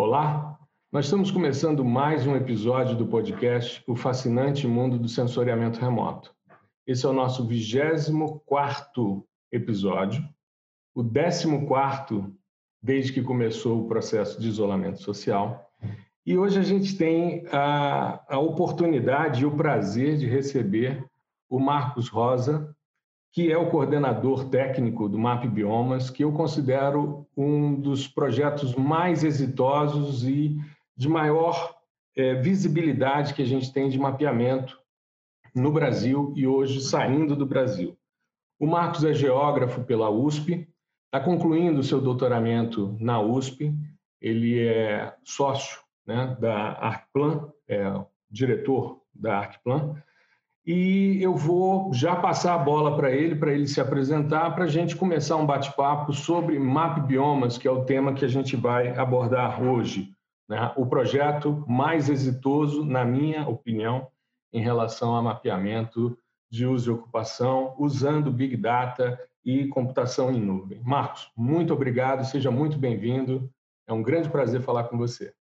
Olá, nós estamos começando mais um episódio do podcast O Fascinante Mundo do Sensoriamento Remoto. Esse é o nosso 24 episódio, o 14 desde que começou o processo de isolamento social. E hoje a gente tem a, a oportunidade e o prazer de receber o Marcos Rosa, que é o coordenador técnico do MAP Biomas, que eu considero um dos projetos mais exitosos e de maior é, visibilidade que a gente tem de mapeamento no Brasil e hoje saindo do Brasil. O Marcos é geógrafo pela USP, está concluindo o seu doutoramento na USP, ele é sócio né, da Arcplan, é diretor da Arcplan, e eu vou já passar a bola para ele, para ele se apresentar, para a gente começar um bate-papo sobre MAP Biomas, que é o tema que a gente vai abordar hoje. Né? O projeto mais exitoso, na minha opinião, em relação a mapeamento de uso e ocupação, usando Big Data e computação em nuvem. Marcos, muito obrigado, seja muito bem-vindo. É um grande prazer falar com você.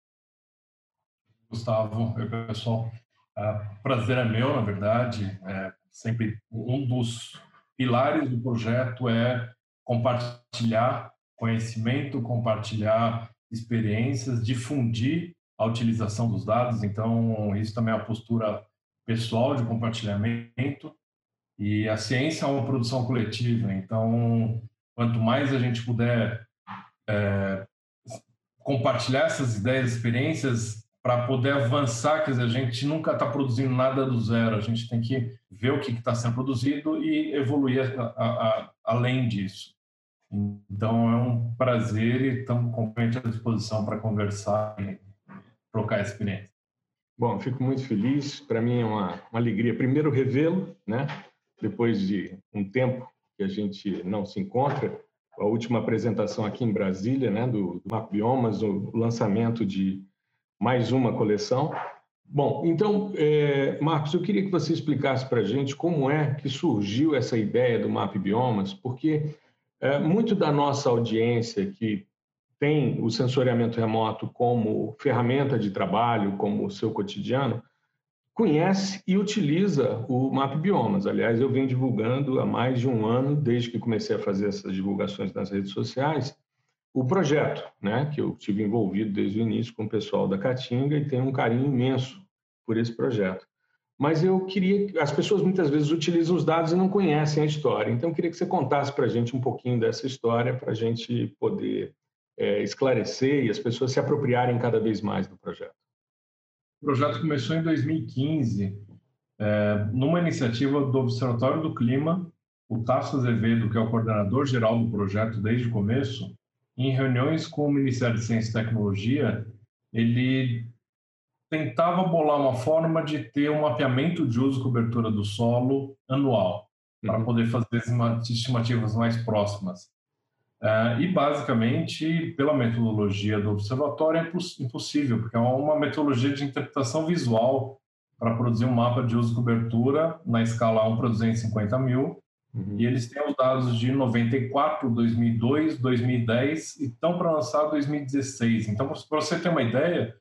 Gustavo, oi pessoal. Uh, prazer é meu, na verdade. É sempre um dos pilares do projeto é compartilhar conhecimento, compartilhar experiências, difundir a utilização dos dados. Então, isso também é a postura pessoal de compartilhamento. E a ciência é uma produção coletiva. Então, quanto mais a gente puder é, compartilhar essas ideias, experiências, para poder avançar, quer dizer, a gente nunca está produzindo nada do zero, a gente tem que ver o que está sendo produzido e evoluir a, a, a, além disso. Então é um prazer e estamos completamente à disposição para conversar e trocar experiência. Bom, fico muito feliz, para mim é uma, uma alegria primeiro revê-lo, né? depois de um tempo que a gente não se encontra, a última apresentação aqui em Brasília, né, do, do Map Biomas, o lançamento de mais uma coleção. Bom, então, é, Marcos, eu queria que você explicasse para a gente como é que surgiu essa ideia do Map Biomas, porque é, muito da nossa audiência que tem o sensoriamento remoto como ferramenta de trabalho, como seu cotidiano, conhece e utiliza o Map Biomas. Aliás, eu venho divulgando há mais de um ano, desde que comecei a fazer essas divulgações nas redes sociais, o projeto, né, que eu tive envolvido desde o início com o pessoal da Caatinga e tenho um carinho imenso por esse projeto. Mas eu queria, as pessoas muitas vezes utilizam os dados e não conhecem a história, então eu queria que você contasse para a gente um pouquinho dessa história, para a gente poder é, esclarecer e as pessoas se apropriarem cada vez mais do projeto. O projeto começou em 2015, é, numa iniciativa do Observatório do Clima, o Tasso Azevedo, que é o coordenador geral do projeto desde o começo, em reuniões com o Ministério de Ciência e Tecnologia, ele tentava bolar uma forma de ter um mapeamento de uso e cobertura do solo anual, uhum. para poder fazer estimativas mais próximas. Uh, e, basicamente, pela metodologia do observatório, é impossível, porque é uma metodologia de interpretação visual para produzir um mapa de uso e cobertura na escala 1 para 250 mil, Uhum. E eles têm os dados de 94, 2002, 2010 e estão para lançar 2016. Então, para você ter uma ideia,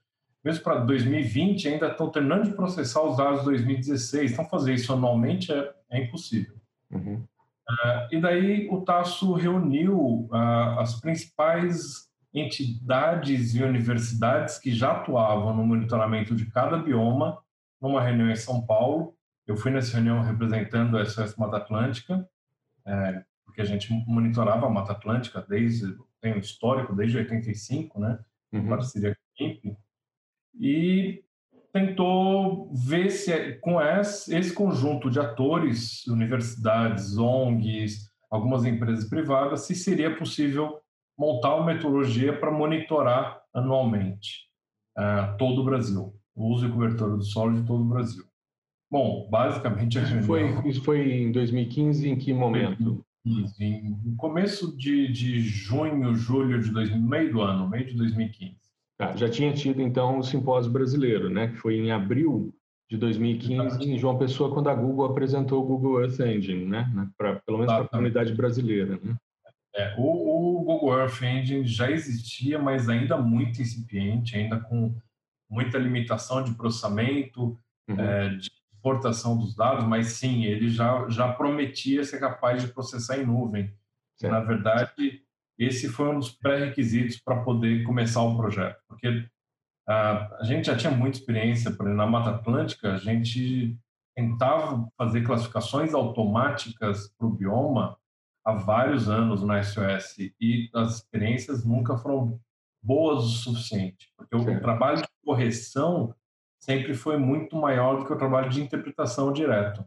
mesmo para 2020 ainda estão terminando de processar os dados de 2016. Então, fazer isso anualmente é, é impossível. Uhum. Uh, e daí o Tasso reuniu uh, as principais entidades e universidades que já atuavam no monitoramento de cada bioma numa reunião em São Paulo eu fui nessa reunião representando a SOS Mata Atlântica, é, porque a gente monitorava a Mata Atlântica desde, tem um histórico desde 85, né, uhum. parceria com a INPE, e tentou ver se com esse conjunto de atores, universidades, ONGs, algumas empresas privadas, se seria possível montar uma metodologia para monitorar anualmente uh, todo o Brasil, o uso e cobertura do solo de todo o Brasil. Bom, basicamente... Isso foi, isso foi em 2015, em que momento? Em começo de, de junho, julho de 2000, meio do ano, meio de 2015. Ah, já tinha tido, então, o simpósio brasileiro, né? que foi em abril de 2015, Exatamente. em João Pessoa, quando a Google apresentou o Google Earth Engine, né? Pra, pelo menos para a comunidade brasileira. Né? É, o, o, Google Earth Engine já existia, mas ainda muito incipiente, ainda com muita limitação de processamento, uhum. é, de exportação dos dados, mas sim, ele já, já prometia ser capaz de processar em nuvem. Certo. Na verdade, esse foi um dos pré-requisitos para poder começar o projeto, porque uh, a gente já tinha muita experiência, por exemplo, na Mata Atlântica, a gente tentava fazer classificações automáticas para o bioma há vários anos na SOS e as experiências nunca foram boas o suficiente, porque o trabalho de correção sempre foi muito maior do que o trabalho de interpretação direto.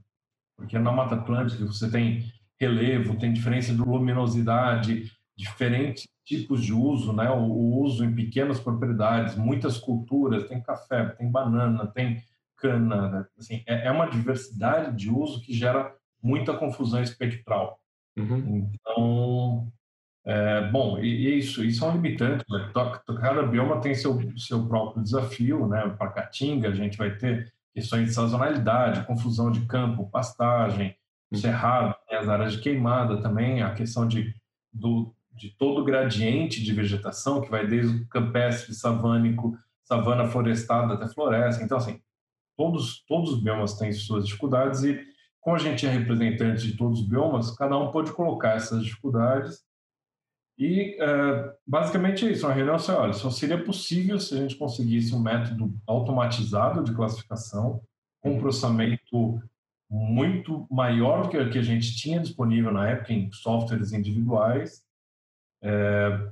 Porque na Mata Atlântica você tem relevo, tem diferença de luminosidade, diferentes tipos de uso, né? O, o, uso em pequenas propriedades, muitas culturas, tem café, tem banana, tem cana, né? assim, é, é, uma diversidade de uso que gera muita confusão espectral. Uhum. Então, é, bom, e, e, isso, isso é um limitante. Né? Cada bioma tem seu, seu próprio desafio, né? Para Caatinga, a gente vai ter questões de sazonalidade, confusão de campo, pastagem, uhum. cerrado, as áreas de queimada também, a questão de, do, de todo o gradiente de vegetação, que vai desde o campestre, savânico, savana florestada até floresta. Então, assim, todos, todos os biomas têm suas dificuldades e, como a gente é representante de todos os biomas, cada um pode colocar essas dificuldades e uh, basicamente é isso. A reunião assim, olha, só seria possível se a gente conseguisse um método automatizado de classificação, com um processamento muito maior do que o que a gente tinha disponível na época em softwares individuais. É,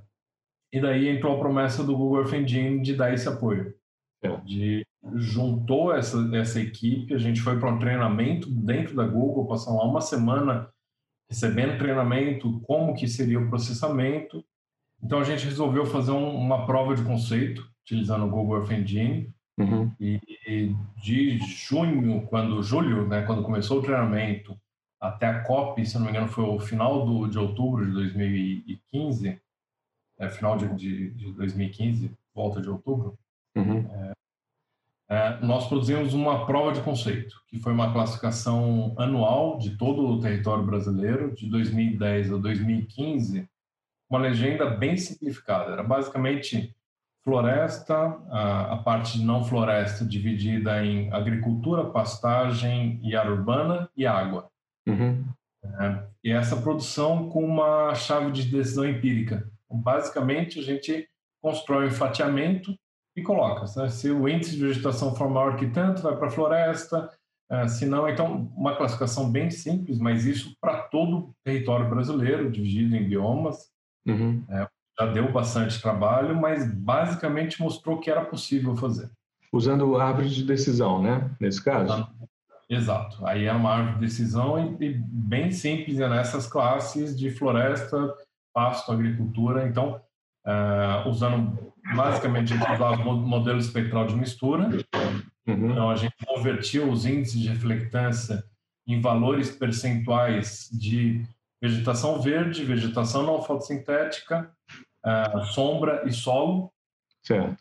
e daí entrou a promessa do Google Earth Engine de dar esse apoio. É. De juntou essa, essa equipe, a gente foi para um treinamento dentro da Google, passamos lá uma semana recebendo treinamento, como que seria o processamento. Então a gente resolveu fazer um, uma prova de conceito utilizando o Google Earth Engine. Uhum. E, e, de junho, quando julho, né, quando começou o treinamento, até a COP, se não me engano, foi o final do, de outubro de 2015, é, final de, de, de 2015, volta de outubro. Uhum. É, é, nós produzimos uma prova de conceito, que foi uma classificação anual de todo o território brasileiro, de 2010 a 2015, uma legenda bem simplificada. Era basicamente floresta, a, a parte de não floresta dividida em agricultura, pastagem e área urbana e água. Uhum. É, e essa produção com uma chave de decisão empírica. Então, basicamente, a gente constrói um fatiamento e coloca. Né? Se o índice de vegetação for maior que tanto, vai para a floresta. Uh, se não, então, uma classificação bem simples, mas isso para todo o território brasileiro, dividido em biomas. Uhum. É, já deu bastante trabalho, mas basicamente mostrou que era possível fazer. Usando árvore de decisão, né? Nesse caso? Exato. Aí é uma árvore de decisão e, e bem simples é nessas classes de floresta, pasto, agricultura. Então, uh, usando basicamente usava o modelo espectral de mistura. Uhum. Então, a gente convertiu os índices de reflectância em valores percentuais de vegetação verde, vegetação não fotossintética, uh, sombra e solo. Certo.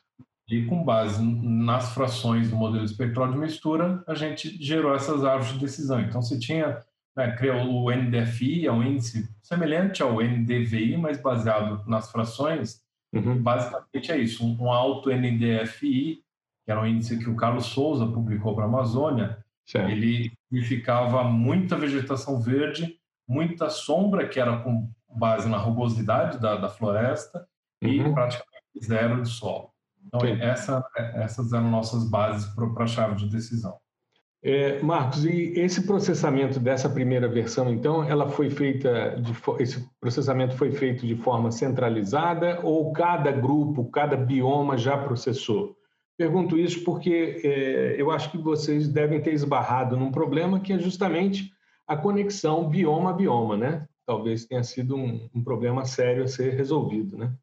E com base nas frações do modelo espectral de mistura, a gente gerou essas árvores de decisão. Então, se tinha, né, criou o NDFI, é um índice semelhante ao NDVI, mas baseado nas frações, Uhum. Basicamente é isso, um, alto NDFI, que era um índice que o Carlos Souza publicou para a Amazônia, certo. ele significava muita vegetação verde, muita sombra, que era com base na rugosidade da, da floresta, uhum. e praticamente zero de solo. Então, essa, essas eram nossas bases para a chave de decisão. É, Marcos, e esse processamento dessa primeira versão, então, ela foi feita, de, esse processamento foi feito de forma centralizada ou cada grupo, cada bioma já processou? Pergunto isso porque é, eu acho que vocês devem ter esbarrado num problema que é justamente a conexão bioma a bioma, né? Talvez tenha sido um, um problema sério a ser resolvido, né?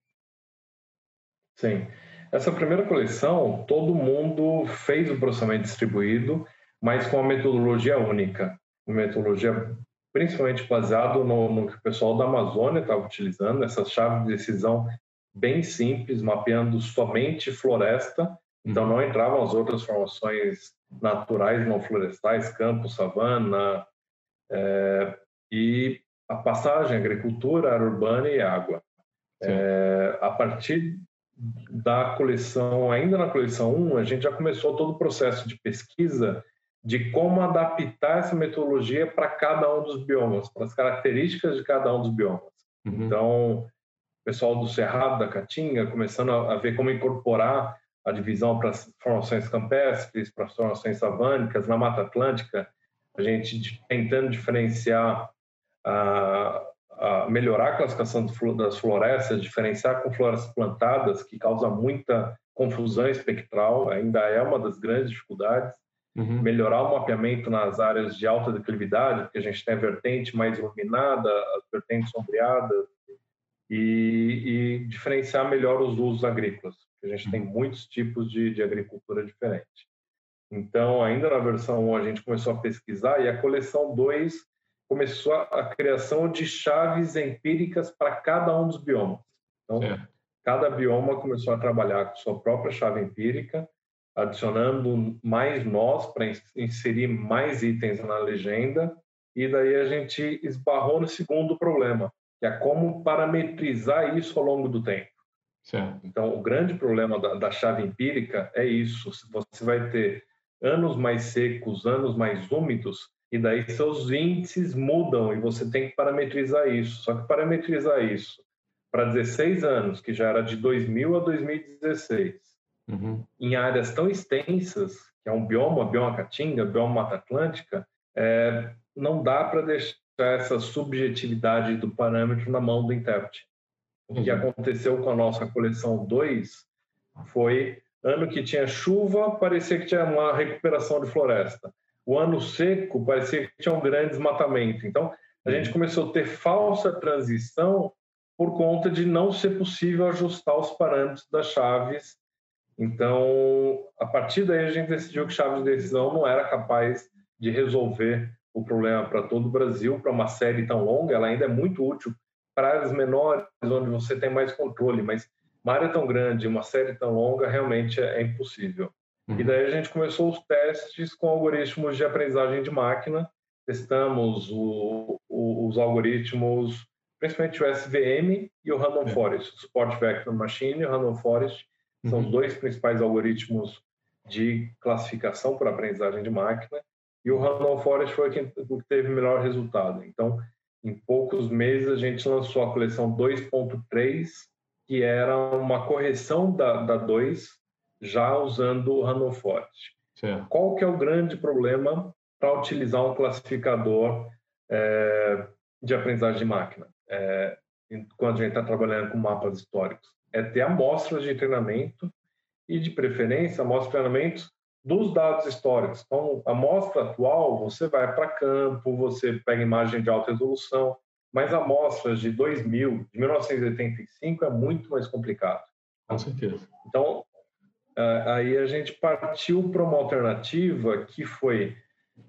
Sim. Essa primeira coleção, todo mundo fez o processamento distribuído mas com uma metodologia única, uma metodologia principalmente baseado no, no que o pessoal da Amazônia estava utilizando, essa chave de decisão bem simples, mapeando somente floresta, então não entravam as outras formações naturais não florestais, campo, savana, é, e a passagem agricultura, área urbana e água. É, a partir da coleção, ainda na coleção 1, a gente já começou todo o processo de pesquisa de como adaptar essa metodologia para cada um dos biomas, para as características de cada um dos biomas. Uhum. Então, o pessoal do Cerrado, da Caatinga, começando a, ver como incorporar a divisão para as formações campestres, para as formações savânicas, na Mata Atlântica, a gente tentando diferenciar, a, a melhorar a classificação das florestas, diferenciar com florestas plantadas, que causa muita confusão espectral, ainda é uma das grandes dificuldades. Uhum. Melhorar o mapeamento nas áreas de alta declividade, porque a gente tem a vertente mais iluminada, as vertentes sombreadas, e, e diferenciar melhor os usos agrícolas, porque a gente tem uhum. muitos tipos de, de agricultura diferente. Então, ainda na versão 1, a gente começou a pesquisar, e a coleção 2 começou a, a criação de chaves empíricas para cada um dos biomas. Então, é. cada bioma começou a trabalhar com sua própria chave empírica, adicionando mais nós para inserir mais itens na legenda, e daí a gente esbarrou no segundo problema, que é como parametrizar isso ao longo do tempo. Certo. Então, o grande problema da, da, chave empírica é isso: você vai ter anos mais secos, anos mais úmidos, e daí seus índices mudam e você tem que parametrizar isso. Só que parametrizar isso para 16 anos, que já era de 2000 a 2016, uhum. em áreas tão extensas, que é um bioma, bioma caatinga, bioma mata atlântica, é, não dá para deixar essa subjetividade do parâmetro na mão do intérprete. O que uhum. aconteceu com a nossa coleção 2 foi ano que tinha chuva, parecia que tinha uma recuperação de floresta. O ano seco parecia que tinha um grande desmatamento. Então, a gente uhum. começou a ter falsa transição por conta de não ser possível ajustar os parâmetros das chaves então, a partir daí, a gente decidiu que chave de decisão não era capaz de resolver o problema para todo o Brasil, para uma série tão longa. Ela ainda é muito útil para áreas menores, onde você tem mais controle, mas uma área tão grande, uma série tão longa, realmente é, impossível. Uhum. E daí a gente começou os testes com algoritmos de aprendizagem de máquina. Testamos o, o, os algoritmos, principalmente o SVM e o Random é. Forest, o Support Vector Machine e o Random Forest, são os uhum. dois principais algoritmos de classificação por aprendizagem de máquina. E o Random Forest foi quem teve o melhor resultado. Então, em poucos meses, a gente lançou a coleção 2.3, que era uma correção da, da 2, já usando o Random Forest. Certo. Qual que é o grande problema para utilizar um classificador é, de aprendizagem de máquina? É, quando a gente está trabalhando com mapas históricos é ter amostras de treinamento e, de preferência, amostras de treinamento dos dados históricos. Então, a amostra atual, você vai para campo, você pega imagem de alta resolução, mas amostras de 2000, de 1985, é muito mais complicado. Com certeza. Então, aí a gente partiu para uma alternativa que foi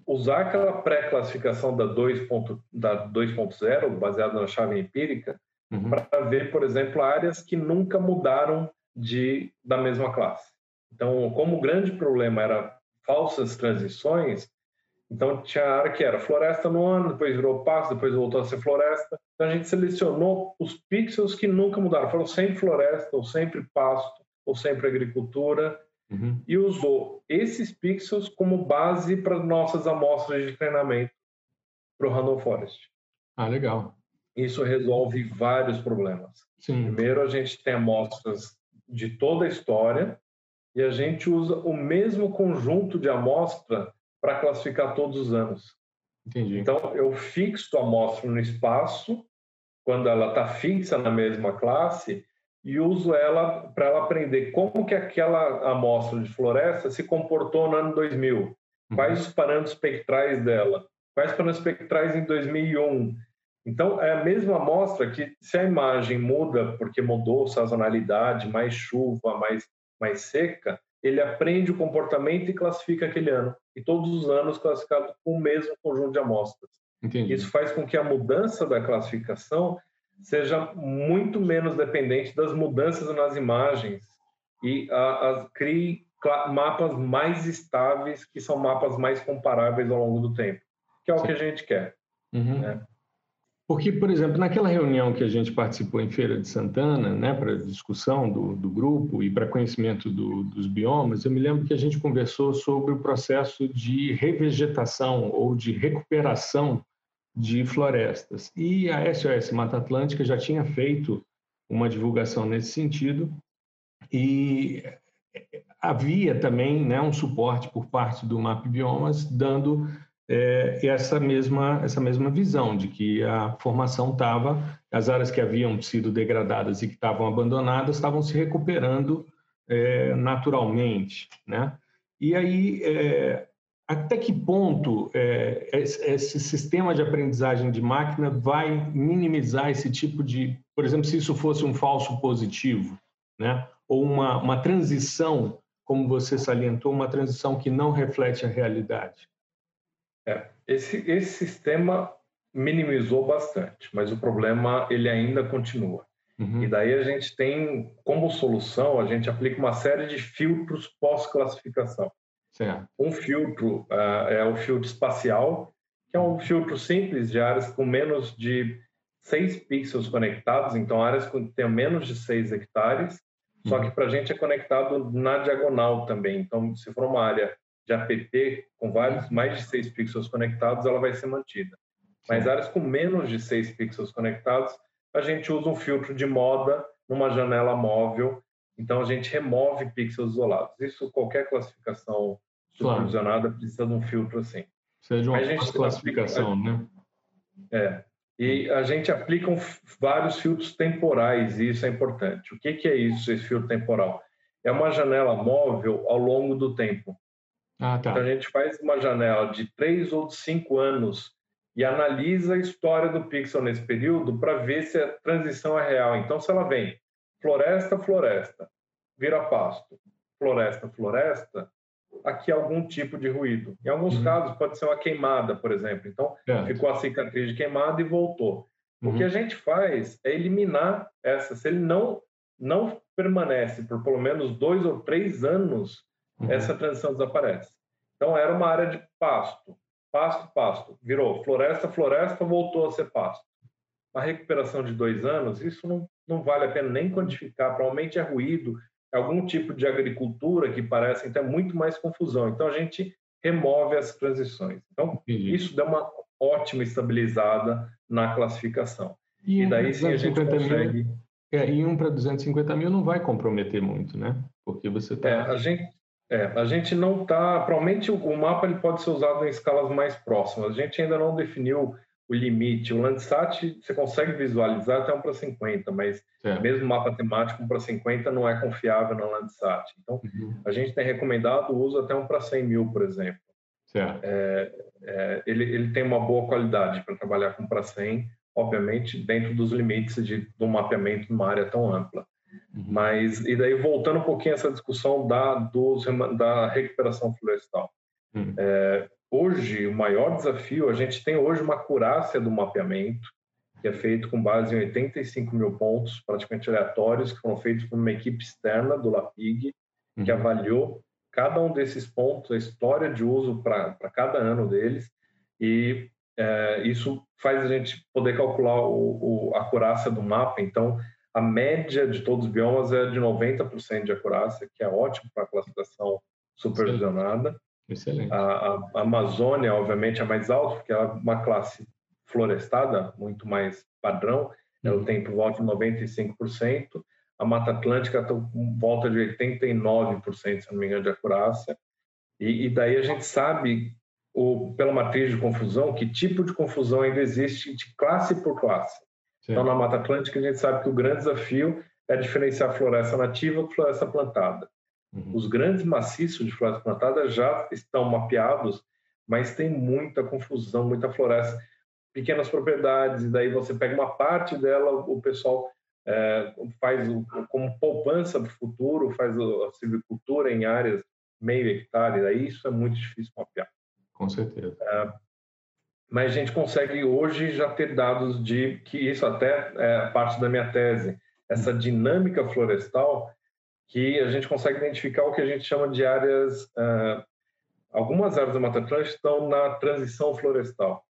usar aquela pré-classificação da 2.0, da 2.0, baseada na chave empírica, uhum. para ver, por exemplo, áreas que nunca mudaram de da mesma classe. Então, como o grande problema era falsas transições, então tinha área que era floresta no ano, depois virou pasto, depois voltou a ser floresta. Então a gente selecionou os pixels que nunca mudaram, foram sempre floresta, ou sempre pasto, ou sempre agricultura, uhum. e usou esses pixels como base para nossas amostras de treinamento para o Random Forest. Ah, legal isso resolve vários problemas. Sim. Primeiro, a gente tem amostras de toda a história e a gente usa o mesmo conjunto de amostra para classificar todos os anos. Entendi. Então, eu fixo a amostra no espaço, quando ela está fixa na mesma classe, e uso ela para ela aprender como que aquela amostra de floresta se comportou no ano 2000, uhum. quais os parâmetros espectrais dela, quais parâmetros espectrais em 2001, então, é a mesma amostra que, se a imagem muda porque mudou sazonalidade, mais chuva, mais, mais seca, ele aprende o comportamento e classifica aquele ano. E todos os anos classificado com o mesmo conjunto de amostras. Entendi. Isso faz com que a mudança da classificação seja muito menos dependente das mudanças nas imagens e a, a, crie mapas mais estáveis, que são mapas mais comparáveis ao longo do tempo, que é o Sim. que a gente quer. Uhum. Né? Porque, por exemplo, naquela reunião que a gente participou em Feira de Santana, né, para discussão do, do, grupo e para conhecimento do, dos biomas, eu me lembro que a gente conversou sobre o processo de revegetação ou de recuperação de florestas. E a SOS Mata Atlântica já tinha feito uma divulgação nesse sentido e havia também né, um suporte por parte do MAP Biomas dando é, essa mesma essa mesma visão de que a formação estava as áreas que haviam sido degradadas e que estavam abandonadas estavam se recuperando é, naturalmente, né? E aí é, até que ponto é, esse sistema de aprendizagem de máquina vai minimizar esse tipo de, por exemplo, se isso fosse um falso positivo, né? Ou uma, uma transição, como você salientou, uma transição que não reflete a realidade. É, esse, esse sistema minimizou bastante, mas o problema ele ainda continua. Uhum. E daí a gente tem como solução, a gente aplica uma série de filtros pós-classificação. Um filtro uh, é o filtro espacial, que é um filtro simples de áreas com menos de 6 pixels conectados, então áreas que têm menos de 6 hectares, uhum. só que para a gente é conectado na diagonal também. Então, se for uma área de app com vários mais de 6 pixels conectados, ela vai ser mantida. Mas áreas com menos de 6 pixels conectados, a gente usa um filtro de moda numa janela móvel, então a gente remove pixels isolados. Isso qualquer classificação supervisionada claro. precisa de um filtro assim. Precisa de uma classificação, né? É. E a gente aplica um, vários filtros temporais, e isso é importante. O que, que é isso, esse filtro temporal? É uma janela móvel ao longo do tempo. Ah, tá. Então a gente faz uma janela de três ou cinco anos e analisa a história do pixel nesse período para ver se a transição é real. Então, se ela vem floresta, floresta, vira pasto, floresta, floresta, aqui algum tipo de ruído. Em alguns uhum. casos pode ser uma queimada, por exemplo. Então, é. ficou a cicatriz de queimada e voltou. Uhum. O que a gente faz é eliminar essa. Se ele não não permanece por pelo menos dois ou três anos uhum. essa transição desaparece. Então era uma área de pasto, pasto, pasto, virou floresta, floresta, voltou a ser pasto. A recuperação de dois anos, isso não, não vale a pena nem quantificar, provavelmente é ruído, é algum tipo de agricultura que parece então é muito mais confusão. Então a gente remove as transições. Então isso dá uma ótima estabilizada na classificação. E, e daí sim a gente consegue. Mil, é, e um para 250 mil não vai comprometer muito, né? Porque você está. É, a gente é, a gente não está. Provavelmente o mapa ele pode ser usado em escalas mais próximas. A gente ainda não definiu o limite. O Landsat você consegue visualizar até 1 para 50, mas é. mesmo mapa temático 1 para 50 não é confiável no Landsat. Então, uhum. a gente tem recomendado o uso até 1 para 100 mil, por exemplo. É, é, ele, ele tem uma boa qualidade para trabalhar com para 100, obviamente dentro dos limites de, do mapeamento numa área tão ampla. Uhum. Mas, e daí voltando um pouquinho a essa discussão da, dos, da recuperação florestal. Uhum. É, hoje, o maior desafio, a gente tem hoje uma acurácia do mapeamento, que é feito com base em 85 mil pontos, praticamente aleatórios, que foram feitos por uma equipe externa do LAPIG, uhum. que avaliou cada um desses pontos, a história de uso para cada ano deles, e é, isso faz a gente poder calcular o, o, a acurácia do mapa. Então, a média de todos os biomas é de 90% de acurácia, que é ótimo para a classificação supervisionada. Excelente. A, a, Amazônia, obviamente, é mais alta, porque ela é uma classe florestada, muito mais padrão, ela uhum. tem por volta de 95%. A Mata Atlântica está com volta de 89%, se não me engano, de acurácia. E, e daí a gente sabe, o, pela matriz de confusão, que tipo de confusão ainda existe de classe por classe. Então, na Mata Atlântica, a gente sabe que o grande desafio é diferenciar floresta nativa de floresta plantada. Uhum. Os grandes maciços de floresta plantada já estão mapeados, mas tem muita confusão, muita floresta, pequenas propriedades, e daí você pega uma parte dela, o pessoal é, faz o, como poupança para o futuro, faz a silvicultura em áreas meio hectare, daí isso é muito difícil mapear. Com certeza. É, mas a gente consegue hoje já ter dados de que isso até é parte da minha tese, essa dinâmica florestal que a gente consegue identificar o que a gente chama de áreas, algumas áreas da Mata Atlântica estão na transição florestal,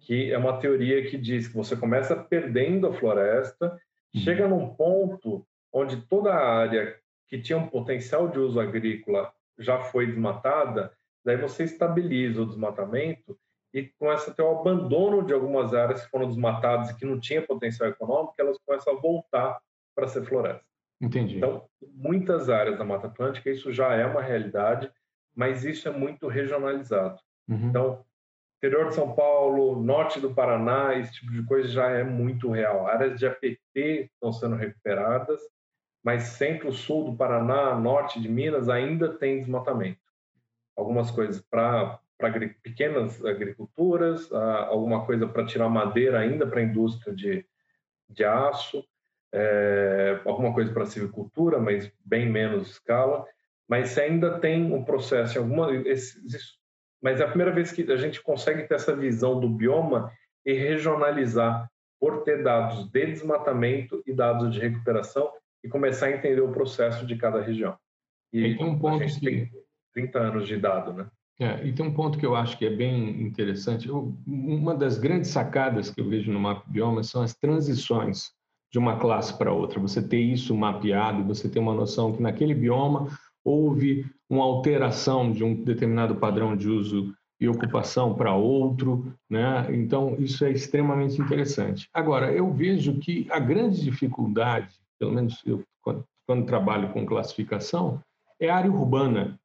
que é uma teoria que diz que você começa perdendo a floresta, uhum. chega num ponto onde toda a área que tinha um potencial de uso agrícola já foi desmatada, daí você estabiliza o desmatamento e começa a ter o abandono de algumas áreas que foram desmatadas e que não tinha potencial econômico, elas começam a voltar para ser floresta. Entendi. Então, muitas áreas da Mata Atlântica isso já é uma realidade, mas isso é muito regionalizado. Uhum. Então, interior de São Paulo, norte do Paraná, esse tipo de coisa já é muito real. Áreas de APT estão sendo recuperadas, mas centro-sul do Paraná, norte de Minas, ainda tem desmatamento. Algumas coisas para pequenas agriculturas, alguma coisa para tirar madeira ainda para a indústria de, de aço, é, alguma coisa para silvicultura, mas bem menos escala. Mas ainda tem um processo, alguma, esses, mas é a primeira vez que a gente consegue ter essa visão do bioma e regionalizar por ter dados de desmatamento e dados de recuperação e começar a entender o processo de cada região. E, tem um ponto a que... tem 30 anos de dado, né? É, e tem um ponto que eu acho que é bem interessante. Eu, uma das grandes sacadas que eu vejo no mapa bioma são as transições de uma classe para outra. Você ter isso mapeado, você ter uma noção que naquele bioma houve uma alteração de um determinado padrão de uso e ocupação para outro, né? Então isso é extremamente interessante. Agora eu vejo que a grande dificuldade, pelo menos eu quando, quando trabalho com classificação, é a área urbana.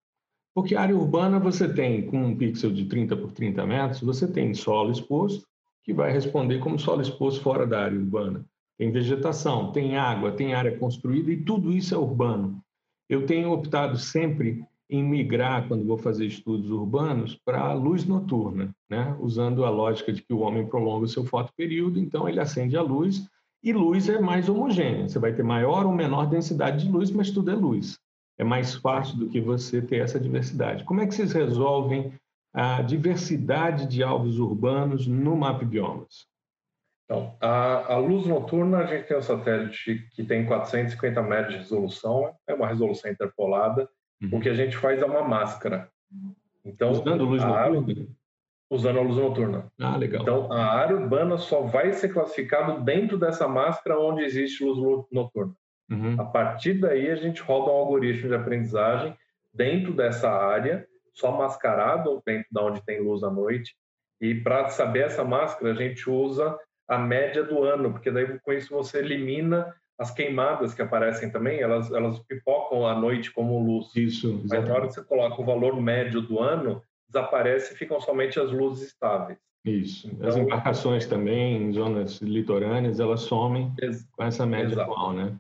Porque área urbana você tem, com um pixel de 30 por 30 metros, você tem solo exposto, que vai responder como solo exposto fora da área urbana. Tem vegetação, tem água, tem área construída e tudo isso é urbano. Eu tenho optado sempre em migrar, quando vou fazer estudos urbanos, para a luz noturna, né? usando a lógica de que o homem prolonga o seu fotoperíodo, então ele acende a luz, e luz é mais homogênea. Você vai ter maior ou menor densidade de luz, mas tudo é luz. É mais fácil do que você ter essa diversidade. Como é que vocês resolvem a diversidade de alvos urbanos no Map Biomas? Então, a, a, luz noturna, a gente tem um satélite que tem 450 metros de resolução, é uma resolução interpolada. Uhum. O que a gente faz é uma máscara. Então, usando luz a, noturna? Usando a luz noturna. Ah, legal. Então, a área urbana só vai ser classificada dentro dessa máscara onde existe luz noturna. Uhum. A partir daí, a gente roda um algoritmo de aprendizagem dentro dessa área, só mascarado dentro da onde tem luz à noite. E para saber essa máscara, a gente usa a média do ano, porque daí com isso você elimina as queimadas que aparecem também, elas, elas pipocam à noite como luz. Isso, exatamente. Mas na hora que você coloca o valor médio do ano, desaparece e ficam somente as luzes estáveis. Isso. Então, as embarcações também, em zonas litorâneas, elas somem com essa média exato. atual, né?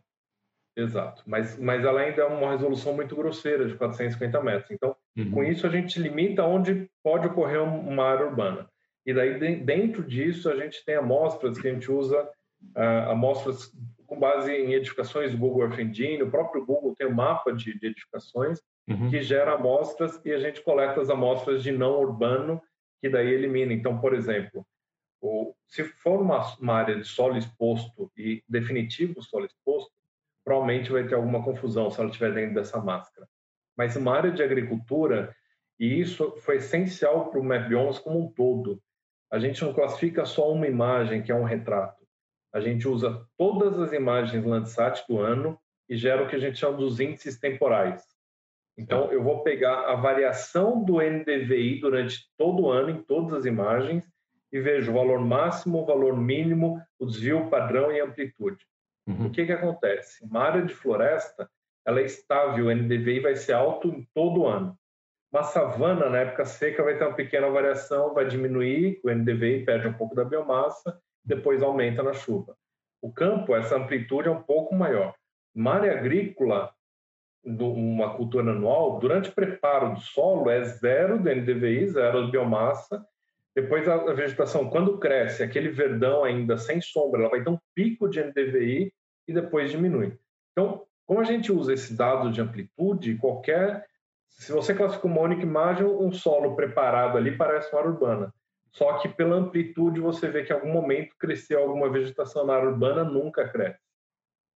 Exato. Mas, mas ela ainda é uma resolução muito grosseira, de 450 metros. Então, uhum. com isso, a gente limita onde pode ocorrer uma área urbana. E daí, dentro disso, a gente tem amostras que a gente usa, uh, amostras com base em edificações do Google Earth Engine, o próprio Google tem um mapa de, de edificações uhum. que gera amostras e a gente coleta as amostras de não urbano, que daí elimina. Então, por exemplo, o, se for uma, uma área de solo exposto e definitivo solo exposto, provavelmente vai ter alguma confusão se ela estiver dentro dessa máscara. Mas uma área de agricultura, e isso foi essencial para o MapBiomes como um todo, a gente não classifica só uma imagem, que é um retrato. A gente usa todas as imagens Landsat do ano e gera o que a gente chama dos índices temporais. Então, eu vou pegar a variação do NDVI durante todo o ano, em todas as imagens, e vejo o valor máximo, o valor mínimo, o desvio padrão e amplitude. Uhum. O que, que acontece? Uma área de floresta, ela é estável, o NDVI vai ser alto todo o ano. Uma savana, na época seca, vai ter uma pequena variação, vai diminuir, o NDVI perde um pouco da biomassa, depois aumenta na chuva. O campo, essa amplitude é um pouco maior. Uma área agrícola, uma cultura anual, durante o preparo do solo, é zero do NDVI, zero de biomassa. Depois a vegetação, quando cresce, aquele verdão ainda sem sombra, ela vai ter um pico de NDVI e depois diminui. Então, como a gente usa esse dado de amplitude, qualquer se você classifica uma única imagem, um solo preparado ali parece uma área urbana. Só que pela amplitude você vê que em algum momento cresceu alguma vegetação na área urbana, nunca cresce.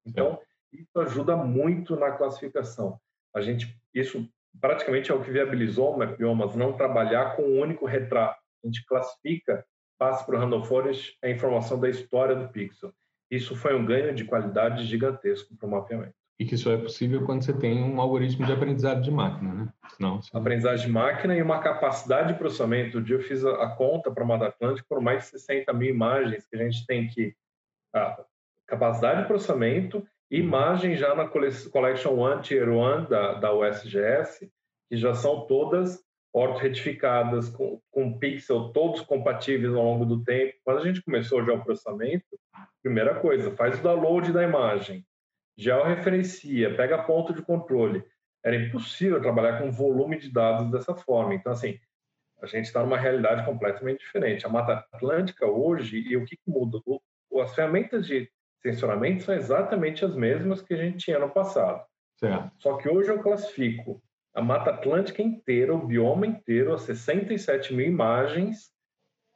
Então, isso ajuda muito na classificação. A gente, isso praticamente é o que viabilizou o Mapbiomas, não trabalhar com um único retrato. A gente classifica passa para o Random Forest a informação da história do pixel. Isso foi um ganho de qualidade gigantesco para o mapeamento. E que só é possível quando você tem um algoritmo de aprendizado de máquina, né? Senão, você... Aprendizagem de máquina e uma capacidade de processamento. O dia eu fiz a, conta para a Mata Atlântica por mais de 60 mil imagens que a gente tem que... A capacidade de processamento e imagem já na Collection One, Tier One da, da USGS, que já são todas orto-retificadas, com, com pixel todos compatíveis ao longo do tempo. Quando a gente começou já o processamento, primeira coisa, faz o download da imagem, já o referencia, pega ponto de controle. Era impossível trabalhar com volume de dados dessa forma. Então, assim, a gente está numa realidade completamente diferente. A Mata Atlântica hoje, e o que, que muda? O, as ferramentas de sensoramento são exatamente as mesmas que a gente tinha no passado. Certo. Só que hoje eu classifico a Mata Atlântica inteira, o bioma inteiro, a 67 mil imagens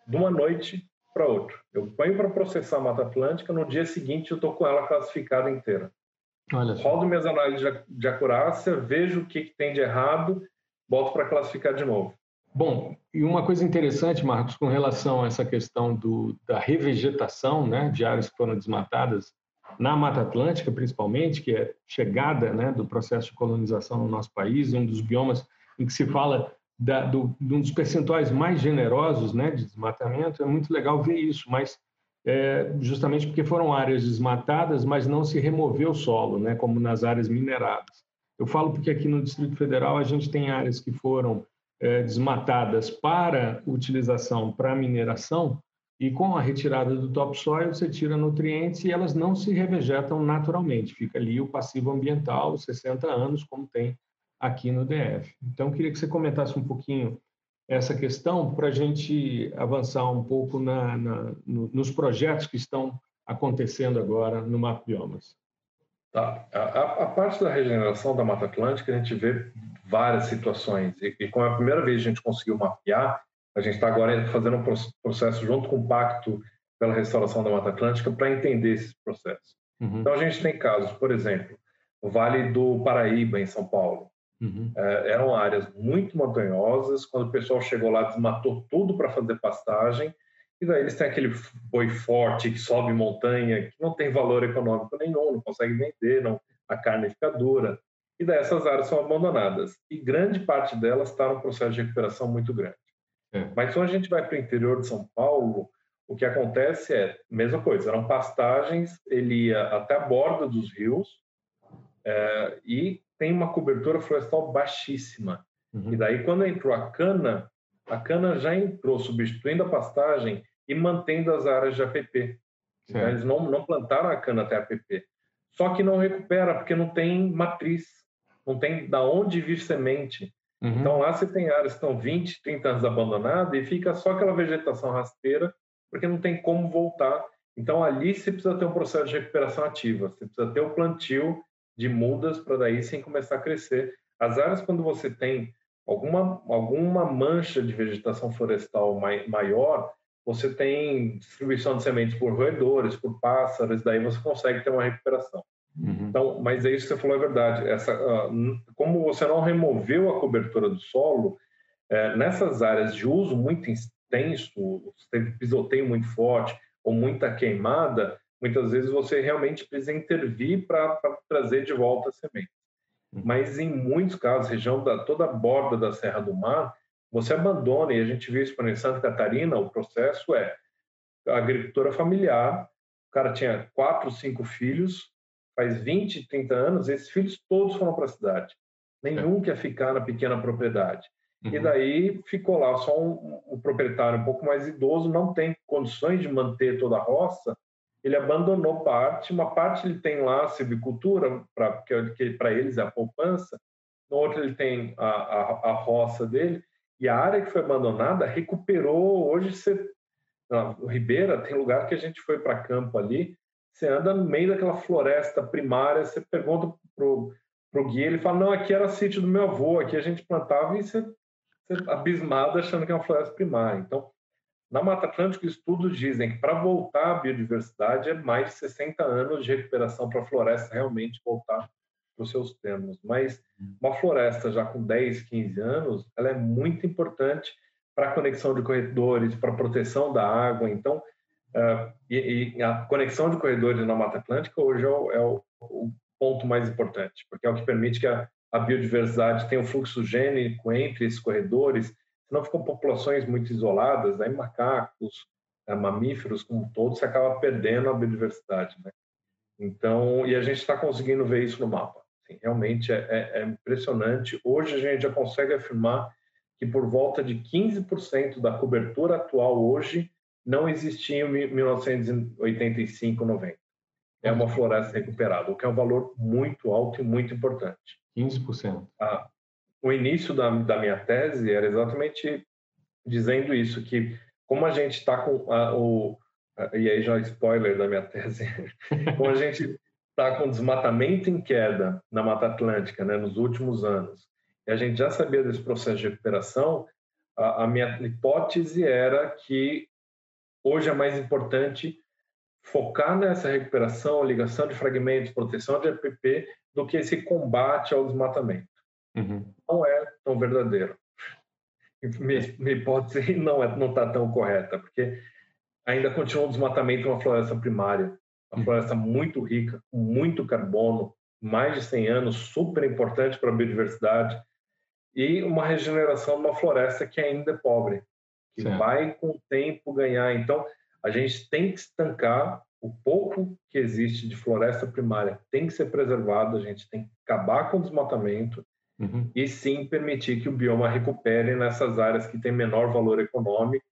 de uma noite para outra. Eu ponho para processar a Mata Atlântica, no dia seguinte eu estou com ela classificada inteira. Olha Rodo minhas análises de acurácia, vejo o que, que tem de errado, boto para classificar de novo. Bom, e uma coisa interessante, Marcos, com relação a essa questão do, da revegetação né, de áreas que foram desmatadas, na Mata Atlântica, principalmente, que é chegada né, do processo de colonização no nosso país, um dos biomas em que se fala da, do, de um dos percentuais mais generosos né, de desmatamento, é muito legal ver isso, mas é, justamente porque foram áreas desmatadas, mas não se removeu o solo, né, como nas áreas mineradas. Eu falo porque aqui no Distrito Federal a gente tem áreas que foram é, desmatadas para utilização para mineração, e com a retirada do topsoil, você tira nutrientes e elas não se revegetam naturalmente. Fica ali o passivo ambiental, 60 anos, como tem aqui no DF. Então, queria que você comentasse um pouquinho essa questão para a gente avançar um pouco na, na, no, nos projetos que estão acontecendo agora no Mapa Biomas. Tá. A, a, parte da regeneração da Mata Atlântica, a gente vê várias situações. E, e como é a primeira vez que a gente conseguiu mapear, a gente está agora fazendo um processo junto com o Pacto pela Restauração da Mata Atlântica para entender esses processos. Uhum. Então, a gente tem casos, por exemplo, o Vale do Paraíba, em São Paulo. Uhum. É, eram áreas muito montanhosas. Quando o pessoal chegou lá, desmatou tudo para fazer pastagem. E daí eles têm aquele boi forte que sobe montanha, que não tem valor econômico nenhum, não consegue vender, não, a carne fica dura. E daí essas áreas são abandonadas. E grande parte delas está num processo de recuperação muito grande. É. Mas quando a gente vai para o interior de São Paulo, o que acontece é mesma coisa, eram pastagens, ele ia até a borda dos rios é, e tem uma cobertura florestal baixíssima. Uhum. E daí, quando entrou a cana, a cana já entrou substituindo a pastagem e mantendo as áreas de APP. Então, eles não, não plantaram a cana até a APP. Só que não recupera, porque não tem matriz, não tem da onde vir semente. Uhum. Então lá você tem áreas que estão 20, 30 anos abandonadas e fica só aquela vegetação rasteira, porque não tem como voltar. Então ali você precisa ter um processo de recuperação ativa, você precisa ter o plantio de mudas para daí sim começar a crescer. As áreas quando você tem alguma alguma mancha de vegetação florestal mai, maior, você tem distribuição de sementes por roedores, por pássaros, daí você consegue ter uma recuperação. Uhum. Então, mas é isso que você falou é verdade. Essa, uh, como você não removeu a cobertura do solo, é, nessas áreas de uso muito intenso, teve pisoteio muito forte ou muita queimada, muitas vezes você realmente precisa intervir para trazer de volta a semente. Uhum. Mas em muitos casos, região da toda a borda da Serra do Mar, você abandona, e a gente viu isso em Santa Catarina, o processo é a agricultura familiar, o cara tinha quatro, cinco filhos, faz 20, 30 anos, esses filhos todos foram para a cidade. Nenhum é. quer ficar na pequena propriedade. Uhum. E daí ficou lá só um, um, proprietário um pouco mais idoso, não tem condições de manter toda a roça, ele abandonou parte, uma parte ele tem lá a silvicultura, pra, que para eles é a poupança, no outro ele tem a, a, a, roça dele, e a área que foi abandonada recuperou, hoje você, na Ribeira tem lugar que a gente foi para campo ali, você anda no meio daquela floresta primária, você pergunta pro, pro guia, ele fala, não, aqui era sítio do meu avô, aqui a gente plantava e você, você abismado achando que é uma floresta primária. Então, na Mata Atlântica, estudos dizem que para voltar à biodiversidade é mais de 60 anos de recuperação para a floresta realmente voltar para os seus termos. Mas uma floresta já com 10, 15 anos, ela é muito importante para conexão de corredores, para proteção da água. Então, uh, e, e, a conexão de corredores na Mata Atlântica hoje é o, é o, ponto mais importante, porque é o que permite que a, a biodiversidade tenha um fluxo gênico entre esses corredores, senão ficam populações muito isoladas, aí macacos, uh, mamíferos como todos, você acaba perdendo a biodiversidade, né? Então, e a gente está conseguindo ver isso no mapa. Assim, realmente é, é, é impressionante. Hoje a gente já consegue afirmar que por volta de 15% da cobertura atual hoje não existia em 1985, 90. É uma floresta recuperada, o que é um valor muito alto e muito importante. 15%. Ah, o início da, da minha tese era exatamente dizendo isso, que como a gente está com a, o... E aí já spoiler da minha tese. como a gente está com desmatamento em queda na Mata Atlântica né, nos últimos anos, e a gente já sabia desse processo de recuperação, a, a minha hipótese era que hoje é mais importante focar nessa recuperação, ligação de fragmentos, proteção de APP, do que esse combate ao desmatamento. Uhum. Não é tão verdadeiro. Minha, hipótese não está é, não tá tão correta, porque ainda continua um desmatamento uma floresta primária, uma uhum. floresta muito rica, com muito carbono, mais de 100 anos, super importante para a biodiversidade, e uma regeneração de uma floresta que ainda é pobre, que certo. vai com o tempo ganhar. Então, a gente tem que estancar o pouco que existe de floresta primária, tem que ser preservado, a gente tem que acabar com o desmatamento uhum. e sim permitir que o bioma recupere nessas áreas que têm menor valor econômico.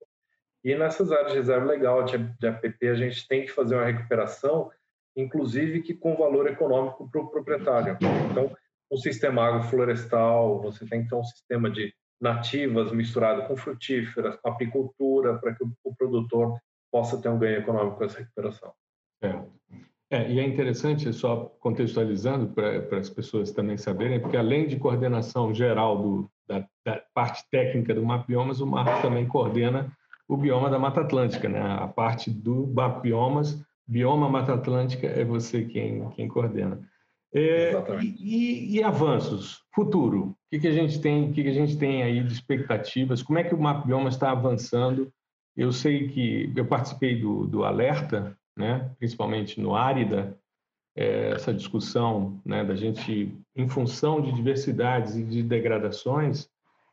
E nessas áreas de reserva legal de, APP, a gente tem que fazer uma recuperação, inclusive que com valor econômico para o proprietário. Então, um sistema agroflorestal, você tem que ter um sistema de nativas misturado com frutíferas, com apicultura, para que o, produtor possa ter um ganho econômico com essa recuperação. É. É, e é interessante, só contextualizando para as pessoas também saberem, porque além de coordenação geral do, da, da, parte técnica do Mapiomas, o Marco também coordena o bioma da Mata Atlântica, né? A parte do Mapiomas, bioma Mata Atlântica é você quem, quem coordena. É, e, e, avanços, futuro, que, que a gente tem, o que, que a gente tem aí de expectativas? Como é que o MapBioma está avançando? Eu sei que eu participei do, do alerta, né, principalmente no Árida, é, essa discussão né, da gente, em função de diversidades e de degradações,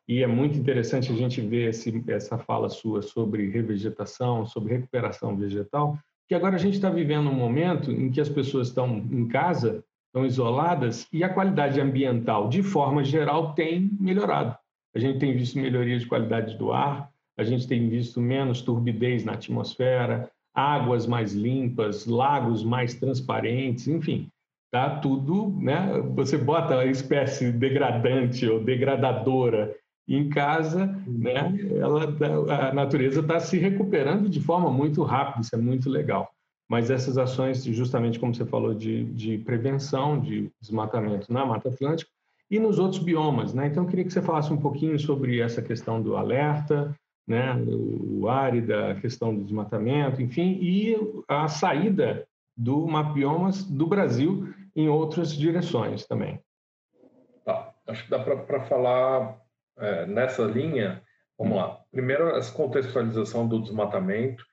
e é muito interessante a gente ver esse, essa fala sua sobre revegetação, sobre recuperação vegetal, que agora a gente está vivendo um momento em que as pessoas estão em casa estão isoladas e a qualidade ambiental, de forma geral, tem melhorado. A gente tem visto melhoria de qualidade do ar, a gente tem visto menos turbidez na atmosfera, águas mais limpas, lagos mais transparentes, enfim, tá tudo, né? Você bota a espécie degradante ou degradadora em casa, né? Ela, a natureza está se recuperando de forma muito rápida, isso é muito legal mas essas ações, justamente como você falou, de, de prevenção de desmatamento na Mata Atlântica e nos outros biomas. Né? Então, eu queria que você falasse um pouquinho sobre essa questão do alerta, né? o árida, a questão do desmatamento, enfim, e a saída do Mapiomas do Brasil em outras direções também. Tá, acho que dá para falar é, nessa linha. Vamos hum. lá. Primeiro, essa contextualização do desmatamento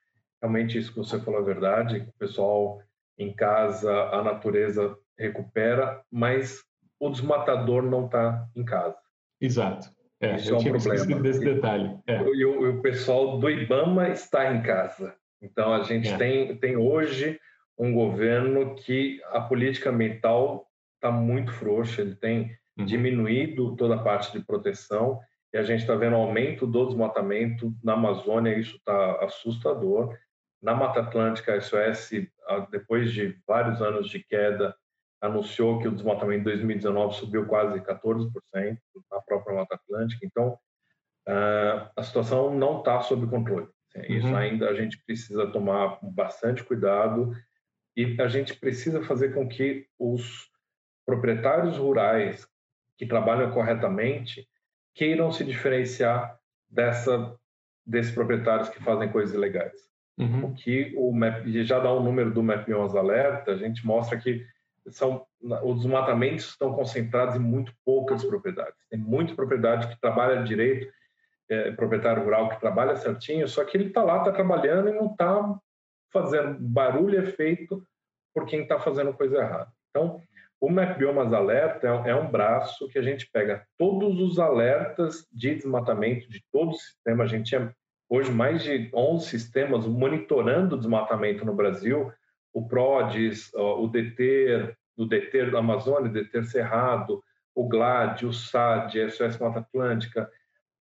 realmente isso que você falou é verdade, o pessoal em casa, a natureza recupera, mas o desmatador não está em casa. Exato. É, isso eu é um problema. desse detalhe. É. E, o, o, pessoal do IBAMA está em casa. Então, a gente é. tem, tem hoje um governo que a política ambiental está muito frouxa, ele tem uhum. diminuído toda a parte de proteção e a gente está vendo aumento do desmatamento na Amazônia, isso está assustador. Na Mata Atlântica, a SOS, depois de vários anos de queda, anunciou que o desmatamento em 2019 subiu quase 14% na própria Mata Atlântica. Então, a situação não está sob controle. Isso uhum. ainda a gente precisa tomar bastante cuidado e a gente precisa fazer com que os proprietários rurais que trabalham corretamente queiram se diferenciar dessa desses proprietários que fazem coisas ilegais. Uhum. O que o MAP, já dá o um número do MAP 11 alerta, a gente mostra que são os desmatamentos estão concentrados em muito poucas propriedades. Tem muita propriedade que trabalha direito, é, proprietário rural que trabalha certinho, só que ele está lá, está trabalhando e não está fazendo barulho efeito por quem está fazendo coisa errada. Então, o Map Biomas Alerta é, é um braço que a gente pega todos os alertas de desmatamento de todo o sistema. A gente tinha hoje mais de 11 sistemas monitorando o desmatamento no Brasil, o PRODES, o DETER, o DETER da Amazônia, o DETER Cerrado, o GLAD, o SAD, a SOS Mata Atlântica,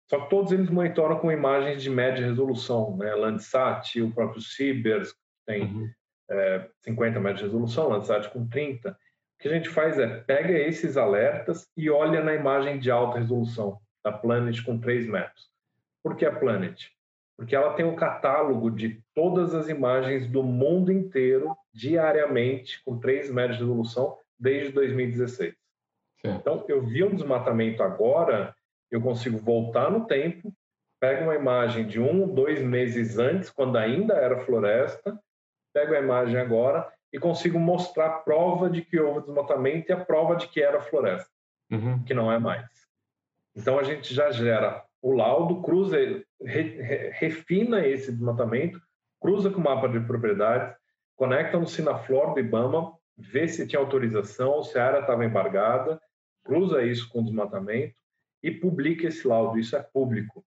só que todos eles monitoram com imagens de média resolução, né? Landsat, o próprio Cibers, tem uhum. é, 50 metros de resolução, Landsat com 30. O que a gente faz é pega esses alertas e olha na imagem de alta resolução da Planet com 3 metros. Por que a Planet? Porque ela tem um catálogo de todas as imagens do mundo inteiro diariamente com 3 metros de resolução desde 2016. Então, eu vi um desmatamento agora eu consigo voltar no tempo, pego uma imagem de um, dois meses antes, quando ainda era floresta, pego a imagem agora e consigo mostrar a prova de que houve desmatamento e a prova de que era floresta, uhum. que não é mais. Então a gente já gera o laudo, cruza, re, re, refina esse desmatamento, cruza com o mapa de propriedades, conecta no Sinaflor do IBAMA, vê se tinha autorização, se a área estava embargada, cruza isso com o desmatamento, e publica esse laudo. Isso é público.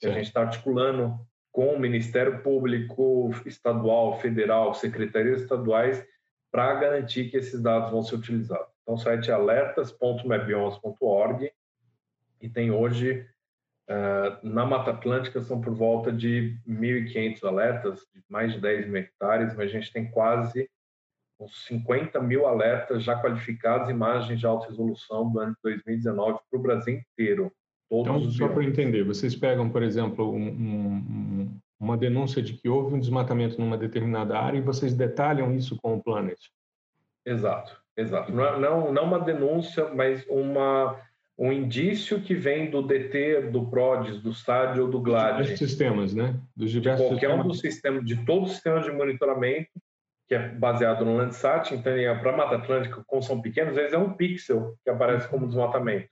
Sim. A gente está articulando com o Ministério Público Estadual, Federal, secretarias estaduais, para garantir que esses dados vão ser utilizados. Então, o site é alertas.mebiondas.org e tem hoje, uh, na Mata Atlântica, são por volta de 1.500 alertas, de mais de 10 mil hectares, mas a gente tem quase uns 50 mil alertas já qualificados, imagens de alta resolução do ano de 2019 para o Brasil inteiro. então, só para entender, vocês pegam, por exemplo, um, um, uma denúncia de que houve um desmatamento numa determinada área e vocês detalham isso com o Planet? Exato, exato. Não, é, não, não uma denúncia, mas uma, um indício que vem do DT, do PRODES, do SAD ou do GLAD. Dos sistemas, né? Dos diversos de qualquer sistemas. um dos sistemas, de todos os sistemas de monitoramento que é baseado no Landsat, então para a Mata Atlântica, como são pequenos, às vezes é um pixel que aparece como desmatamento.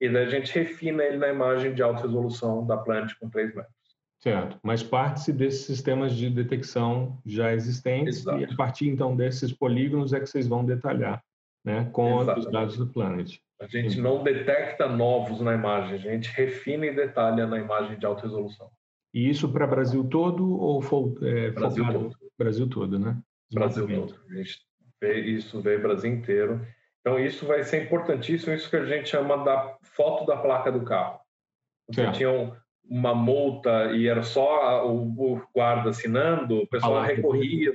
E daí a gente refina ele na imagem de alta resolução da Planet com 3 metros. Certo, mas parte-se desses sistemas de detecção já existentes Exato. e a partir então desses polígonos é que vocês vão detalhar, né, com Exatamente. os dados do Planet. A gente Sim. não detecta novos na imagem, a gente refina e detalha na imagem de alta resolução. E isso para Brasil todo ou é, Brasil focado? todo? Brasil todo, né? Brasil todo. A gente vê isso, vê Brasil inteiro. Então, isso vai ser importantíssimo, isso que a gente chama da foto da placa do carro. Você tinha um, uma multa e era só o, guarda assinando, o pessoal recorria.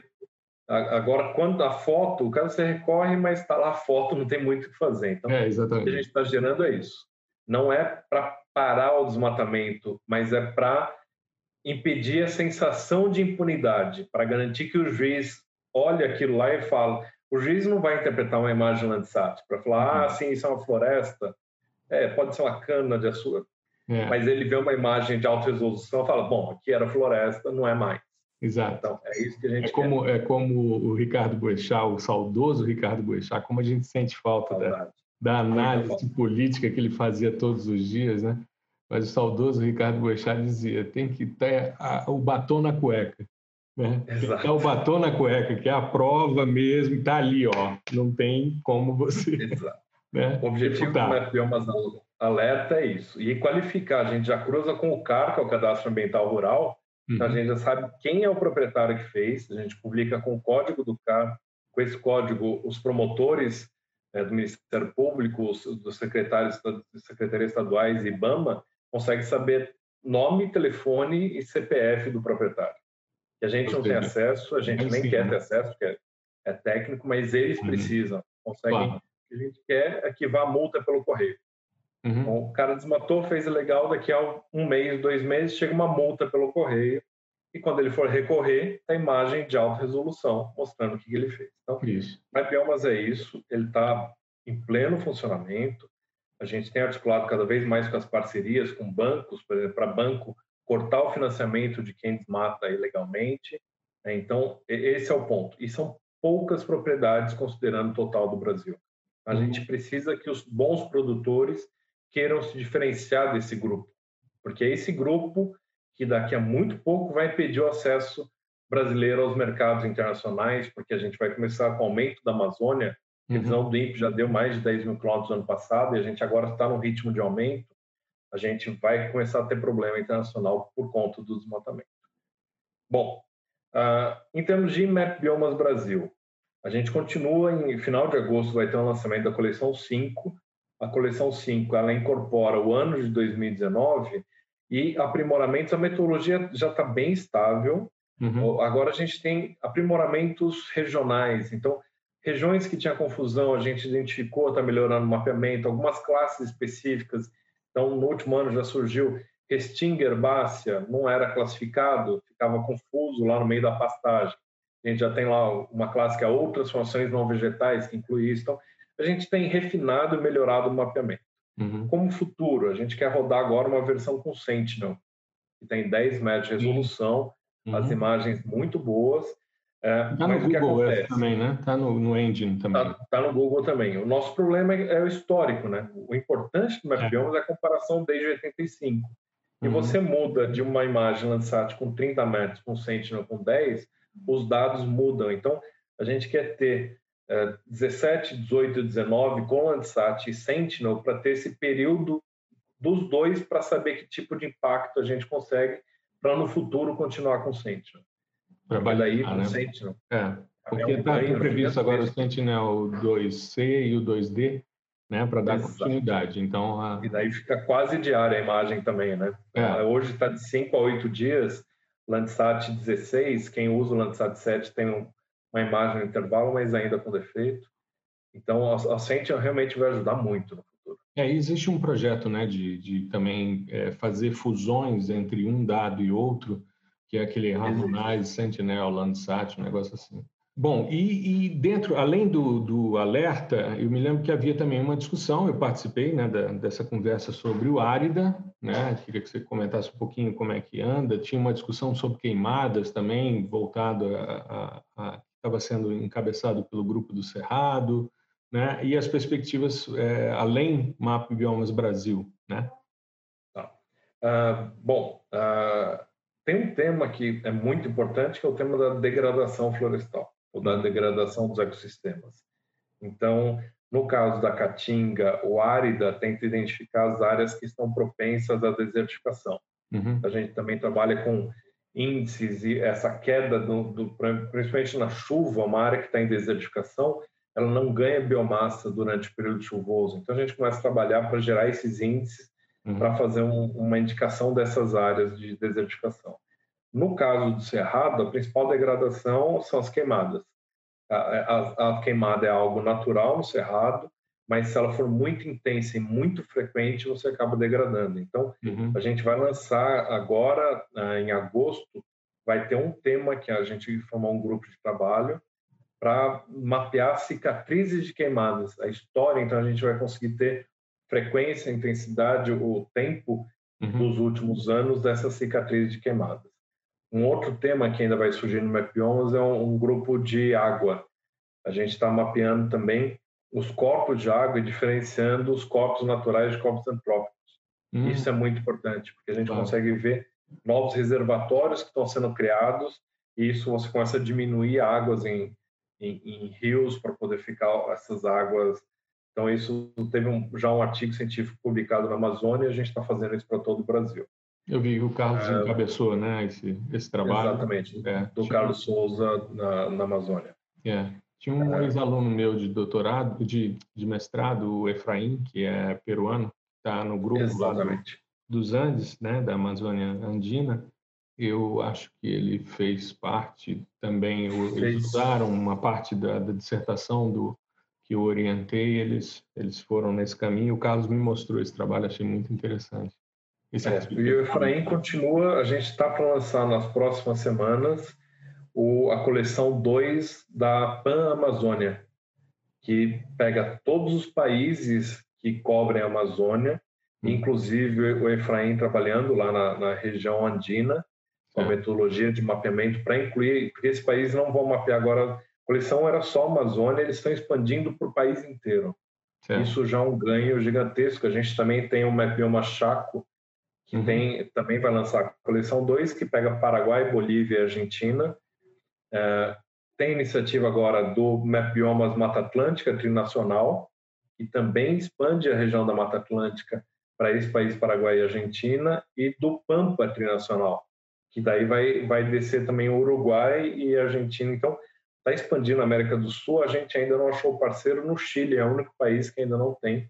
Agora, quando a foto, o cara você recorre, mas está lá a foto, não tem muito o que fazer. Então, é, o que a gente está gerando é isso. Não é para parar o desmatamento, mas é para impedir a sensação de impunidade, para garantir que o juiz olha aquilo lá e fala. O juiz não vai interpretar uma imagem Landsat para falar, ah, uhum. sim, isso é uma floresta, é, pode ser uma cana de açúcar. É. Mas ele vê uma imagem de alta resolução e fala, bom, aqui era floresta, não é mais. Exato. Então, é isso que a gente é como, quer. É como o Ricardo Boechat, o saudoso Ricardo Boechat, como a gente sente falta da, da análise política que ele fazia todos os dias, né? Mas o saudoso Ricardo Boechat dizia, tem que ter a, o batom na cueca. Né? Exato. o batom na cueca, que é a prova mesmo, está ali, ó. Não tem como você. Exato. Né? O objetivo do Mapbiomas Alerta é isso. E qualificar, a gente já cruza com o CAR, que é o Cadastro Ambiental Rural, uhum. então a gente já sabe quem é o proprietário que fez, a gente publica com o código do CAR, com esse código, os promotores é, do Ministério Público, os, dos secretários, secretarias estaduais e IBAMA, conseguem saber nome, telefone e CPF do proprietário que a gente não tem acesso, a gente nem quer ter acesso, porque é, é técnico, mas eles uhum. precisam, conseguem. Claro. O que a gente quer é que vá a multa pelo correio. Uhum. O cara desmatou, fez ilegal, daqui a um mês, dois meses, chega uma multa pelo correio. E quando ele for recorrer, a imagem de alta resolução mostrando o que ele fez. Então, isso. Mapiomas é isso, ele está em pleno funcionamento. A gente tem articulado cada vez mais com as parcerias com bancos, por exemplo, para banco cortar o financiamento de quem desmata ilegalmente. Né? Então, esse é o ponto. E são poucas propriedades considerando o total do Brasil. A uhum. gente precisa que os bons produtores queiram se diferenciar desse grupo porque é esse grupo que daqui a muito pouco vai impedir o acesso brasileiro aos mercados internacionais, porque a gente vai começar com o aumento da Amazônia, a previsão uhum. do INPE já deu mais de 10 mil quilômetros no ano passado, e a gente agora está no ritmo de aumento, a gente vai começar a ter problema internacional por conta do desmatamento. Bom, uh, em termos de Map Biomas Brasil, a gente continua, em final de agosto vai ter um lançamento da coleção 5, a coleção 5 ela incorpora o ano de 2019 e aprimoramentos, a metodologia já está bem estável, uhum. agora a gente tem aprimoramentos regionais, então regiões que tinha confusão a gente identificou, está melhorando o mapeamento, algumas classes específicas, então no último ano já surgiu Restinga herbácea, não era classificado, ficava confuso lá no meio da pastagem. A gente já tem lá uma classe que é outras funções não vegetais, que inclui isso. Então, a gente tem refinado e melhorado o mapeamento. Uhum. Como futuro, a gente quer rodar agora uma versão com Sentinel, que tem 10 metros de resolução, uhum. as imagens muito boas. É, tá no Google também, né? Tá no, no Engine também. Tá, tá, no Google também. O nosso problema é, é o histórico, né? O importante do Mapbiomas é. é a comparação desde 85. E uhum. você muda de uma imagem Landsat com 30 metros com Sentinel com 10, os dados mudam. Então, a gente quer ter 17, 18 e 19 com Landsat e Sentinel para ter esse período dos dois para saber que tipo de impacto a gente consegue para no futuro continuar com Sentinel. Trabalhar daí com né? Sentinel. É, porque está é um previsto agora o Sentinel 2C e o 2D, né, para dar Exato. continuidade. Então, a... E daí fica quase diária a imagem também, né? É. Hoje está de 5 a 8 dias, Landsat 16, quem usa o Landsat 7 tem um uma imagem no intervalo, mas ainda com defeito. Então, a, Sentinel realmente vai ajudar muito no futuro. É, existe um projeto né, de, de também é, fazer fusões entre um dado e outro, que é aquele Harmonize, Sentinel, Landsat, um negócio assim. Bom, e, e, dentro, além do, do, alerta, eu me lembro que havia também uma discussão, eu participei né, da, dessa conversa sobre o Árida, né, queria que você comentasse um pouquinho como é que anda, tinha uma discussão sobre queimadas também, voltado a, a, a estava sendo encabeçado pelo grupo do Cerrado, né? E as perspectivas é, além Map Biomas Brasil, né? Tá. Uh, bom, uh, tem um tema que é muito importante que é o tema da degradação florestal ou da degradação dos ecossistemas. Então, no caso da Caatinga, o Árida tenta identificar as áreas que estão propensas à desertificação. Uhum. A gente também trabalha com índices e essa queda, do, do, principalmente na chuva, uma área que está em desertificação, ela não ganha biomassa durante o período chuvoso. Então a gente começa a trabalhar para gerar esses índices uhum. para fazer um, uma indicação dessas áreas de desertificação. No caso do cerrado, a principal degradação são as queimadas. A, a, a queimada é algo natural no cerrado, mas se ela for muito intensa e muito frequente, você acaba degradando. Então, uhum. a gente vai lançar agora, ah, em agosto, vai ter um tema que a gente formou um grupo de trabalho para mapear cicatrizes de queimadas, a história. Então, a gente vai conseguir ter frequência, intensidade, o tempo uhum. dos últimos anos dessas cicatrizes de queimadas. Um outro tema que ainda vai surgir no Mapiomas é um, um grupo de água. A gente está mapeando também os corpos de água e diferenciando os corpos naturais de corpos antrópicos. Hum. Isso é muito importante, porque a gente consegue ver novos reservatórios que estão sendo criados e isso você começa a diminuir águas em, em, em rios para poder ficar essas águas. Então, isso teve um, já um artigo científico publicado na Amazônia e a gente está fazendo isso para todo o Brasil. Eu vi que o Carlos é, encabeçou né, esse, esse trabalho. Exatamente, é, do Carlos Souza na, na Amazônia. É. Tinha um ex-aluno meu de doutorado, de, de mestrado, o Efraim, que é peruano, está no grupo Exatamente. lá do, dos Andes, né, da Amazônia Andina. Eu acho que ele fez parte também, eles usaram uma parte da, da dissertação do que eu orientei, eles, eles foram nesse caminho. O Carlos me mostrou esse trabalho, achei muito interessante. É, e o Efraim continua, a gente está para lançar nas próximas semanas o, a coleção 2 da Pan Amazônia, que pega todos os países que cobrem a Amazônia, hum. inclusive o Efraim trabalhando lá na, na região andina, com a metodologia de mapeamento para incluir, porque esses países não vão mapear agora. A coleção era só Amazônia, eles estão expandindo para o país inteiro. Certo. Isso já é um ganho gigantesco. A gente também tem o Mapeoma Chaco, que uhum. tem, também vai lançar a coleção 2, que pega Paraguai, Bolívia e Argentina. É, tem iniciativa agora do Map Biomas Mata Atlântica Trinacional, que também expande a região da Mata Atlântica para esse país, Paraguai e Argentina, e do Pampa Trinacional, que daí vai, vai descer também o Uruguai e Argentina. Então, está expandindo a América do Sul. A gente ainda não achou parceiro no Chile, é o único país que ainda não tem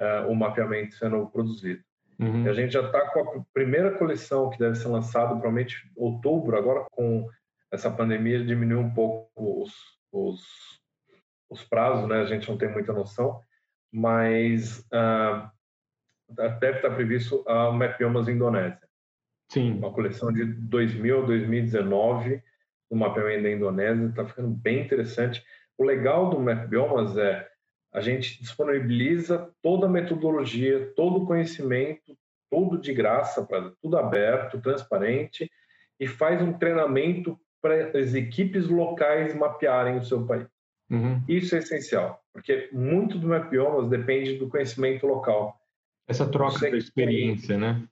uh, o mapeamento sendo produzido. Uhum. a gente já está com a primeira coleção que deve ser lançada, provavelmente outubro, agora com essa pandemia diminuiu um pouco os, os, os prazos, né? A gente não tem muita noção, mas uh, deve estar previsto a Mapiomas Indonésia. Sim. Uma coleção de 2000 a 2019, o mapeamento da Indonésia, está ficando bem interessante. O legal do Mapiomas é a gente disponibiliza toda a metodologia, todo o conhecimento, tudo de graça, para tudo aberto, transparente, e faz um treinamento para as equipes locais mapearem o seu país. Uhum. Isso é essencial, porque muito do Mapiomas depende do conhecimento local. Essa troca você... da experiência, né?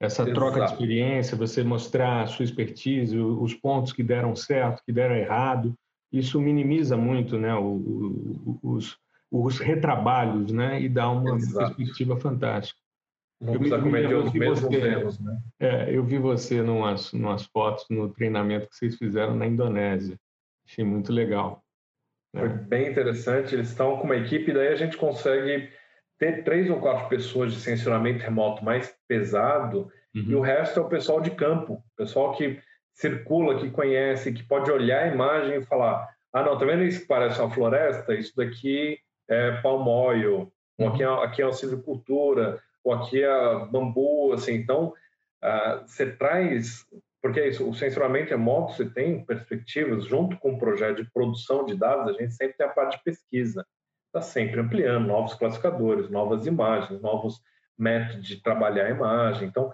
Essa Exato. troca de experiência, você mostrar a sua expertise, os pontos que deram certo, que deram errado, isso minimiza muito né, os, os retrabalhos, né? E dá uma Exato. perspectiva fantástica. Eu cometer os mesmos você, erros, né? É, eu vi você numas, numas fotos no treinamento que vocês fizeram na Indonésia. Achei muito legal. Né? Foi bem interessante. Eles estão com uma equipe, daí a gente consegue ter três ou quatro pessoas de sensoramento remoto mais pesado uhum. e o resto é o pessoal de campo, pessoal que circula, que conhece, que pode olhar a imagem e falar: ah, não, tá vendo isso que parece uma floresta? Isso daqui é palm oil, ou aqui é, uhum. aqui é a silvicultura, ou aqui é bambu, assim. Então, uh, você traz, porque é isso, o sensoramento remoto, você tem perspectivas, junto com o projeto de produção de dados, a gente sempre tem a parte de pesquisa. Está sempre ampliando novos classificadores, novas imagens, novos métodos de trabalhar a imagem. Então,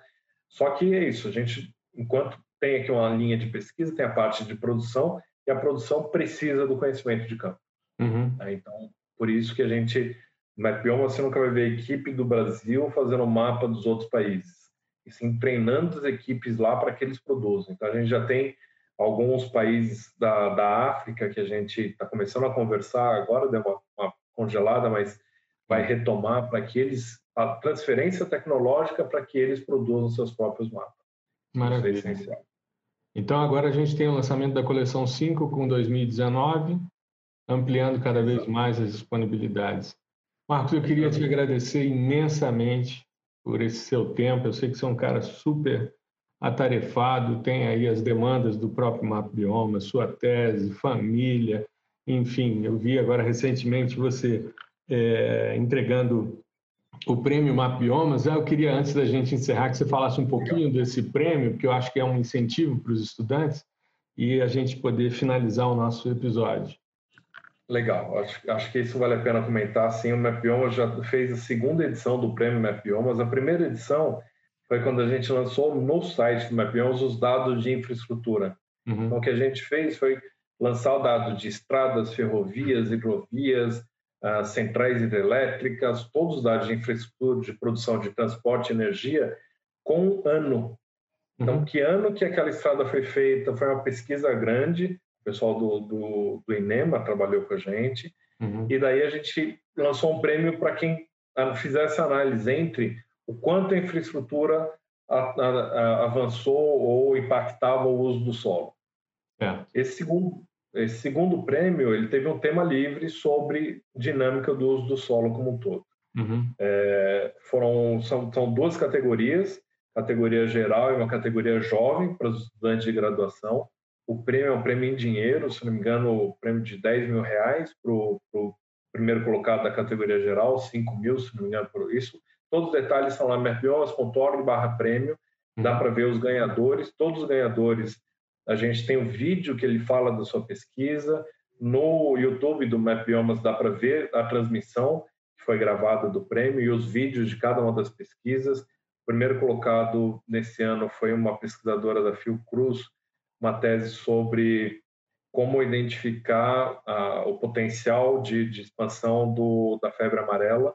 só que é isso, a gente, enquanto tem aqui uma linha de pesquisa, tem a parte de produção, e a produção precisa do conhecimento de campo. Uhum. Então, por isso que a gente, no Mapion, você nunca vai ver a equipe do Brasil fazendo mapa dos outros países, e sim treinando as equipes lá para que eles produzam. Então, a gente já tem alguns países da, da África que a gente está começando a conversar, agora deu uma, uma congelada, mas vai retomar para que eles, a transferência tecnológica para que eles produzam seus próprios mapas. Maravilha. Isso é essencial. Então, agora a gente tem o lançamento da coleção 5 com 2019, ampliando cada vez mais as disponibilidades. Marcos, eu queria te agradecer imensamente por esse seu tempo. Eu sei que você é um cara super atarefado, tem aí as demandas do próprio Map Bioma, sua tese, família, enfim. Eu vi agora recentemente você é, entregando o prêmio Map Biomas. Eu queria, antes da gente encerrar, que você falasse um pouquinho desse prêmio, porque eu acho que é um incentivo para os estudantes, e a gente poder finalizar o nosso episódio. Legal, acho, acho que isso vale a pena comentar. Sim, o Mapiomas já fez a segunda edição do prêmio Mapiomas. A primeira edição foi quando a gente lançou no site do Mapiomas os dados de infraestrutura. Uhum. Então, o que a gente fez foi lançar o dado de estradas, ferrovias, hidrovias, uh, centrais hidrelétricas, todos os dados de infraestrutura, de produção de transporte e energia, com um ano. Então, uhum. que ano que aquela estrada foi feita? Foi uma pesquisa grande, o pessoal do, do, do INEMA trabalhou com a gente, uhum. e daí a gente lançou um prêmio para quem fizesse análise entre o quanto a infraestrutura a, a, a, avançou ou impactava o uso do solo. É. Esse, segundo, esse segundo prêmio ele teve um tema livre sobre dinâmica do uso do solo como um todo. Uhum. É, foram são, são duas categorias, categoria geral e uma categoria jovem para os estudantes de graduação. O prêmio é um prêmio em dinheiro, se não me engano, o prêmio de 10 mil reais para o primeiro colocado da categoria geral, 5 mil, se não me engano, por isso. Todos os detalhes estão lá, merpiolas.org barra prêmio, dá para ver os ganhadores, todos os ganhadores. A gente tem um vídeo que ele fala da sua pesquisa, no YouTube do Mapiomas dá para ver a transmissão que foi gravada do prêmio e os vídeos de cada uma das pesquisas. O primeiro colocado nesse ano foi uma pesquisadora da Fiocruz, uma tese sobre como identificar uh, o potencial de, de expansão do, da febre amarela.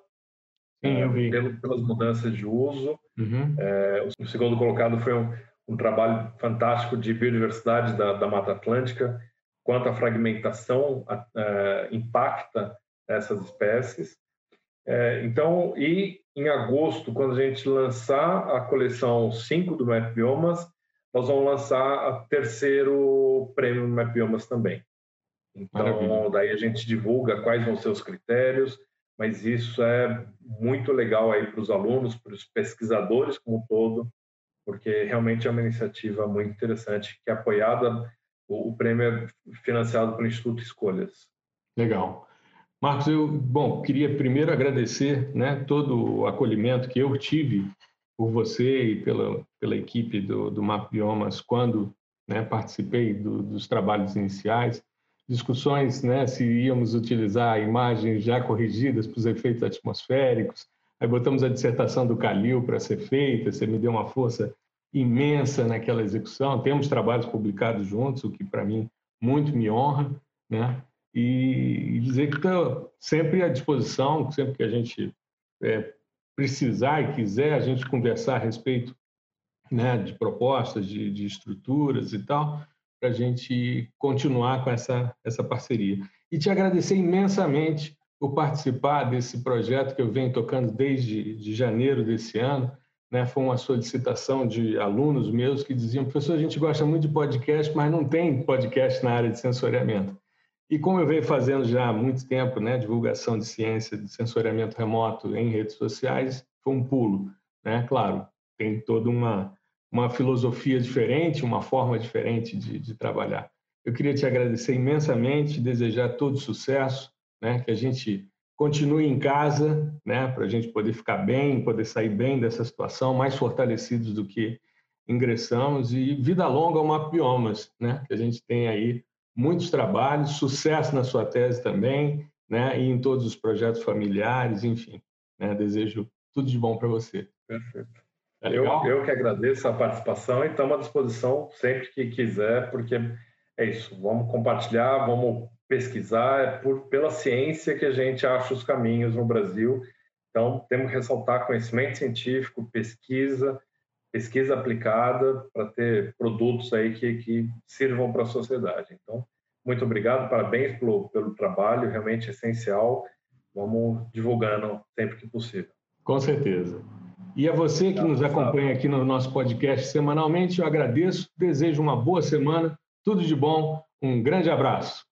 Sim, eu vi. Pelo, pelas mudanças de uso. Uhum. É, o segundo colocado foi um, um, trabalho fantástico de biodiversidade da, da Mata Atlântica, quanto a fragmentação uh, impacta essas espécies. É, então, e em agosto, quando a gente lançar a coleção 5 do Map Biomas, nós vamos lançar o terceiro prêmio Map Biomas também. Então, Maravilha. daí a gente divulga quais vão ser os critérios, mas isso é muito legal aí para os alunos, para os pesquisadores como um todo, porque realmente é uma iniciativa muito interessante que é apoiada, o, o prêmio é financiado pelo Instituto Escolhas. Legal. Marcos, eu, bom, queria primeiro agradecer né, todo o acolhimento que eu tive por você e pela, pela equipe do, do MAP Biomas quando né, participei do, dos trabalhos iniciais, discussões né, se íamos utilizar imagens já corrigidas para os efeitos atmosféricos, aí botamos a dissertação do Calil para ser feita, você me deu uma força imensa naquela execução, temos trabalhos publicados juntos, o que para mim muito me honra, né? e dizer que estou sempre à disposição, sempre que a gente é, precisar e quiser, a gente conversar a respeito né, de propostas, de, de estruturas e tal, para a gente continuar com essa, essa parceria. E te agradecer imensamente por participar desse projeto que eu venho tocando desde de janeiro desse ano. Né? Foi uma solicitação de alunos meus que diziam: professor, a gente gosta muito de podcast, mas não tem podcast na área de sensoriamento. E como eu venho fazendo já há muito tempo, né, divulgação de ciência de sensoriamento remoto em redes sociais, foi um pulo, né? Claro, tem toda uma uma filosofia diferente, uma forma diferente de, de trabalhar. Eu queria te agradecer imensamente, desejar todo sucesso, né? Que a gente continue em casa, né? Para a gente poder ficar bem, poder sair bem dessa situação, mais fortalecidos do que ingressamos e vida longa ao Mapiomas, né? Que a gente tem aí muitos trabalhos, sucesso na sua tese também, né? E em todos os projetos familiares, enfim. Né? Desejo tudo de bom para você. Perfeito. É eu, eu que agradeço a participação e estamos à disposição sempre que quiser, porque é isso. Vamos compartilhar, vamos pesquisar, é por, pela ciência que a gente acha os caminhos no Brasil. Então, temos que ressaltar conhecimento científico, pesquisa, pesquisa aplicada para ter produtos aí que, que sirvam para a sociedade. Então, muito obrigado, parabéns pelo, pelo trabalho, realmente essencial. Vamos divulgando sempre que possível. Com certeza. E a você que nos acompanha aqui no nosso podcast semanalmente, eu agradeço, desejo uma boa semana, tudo de bom, um grande abraço.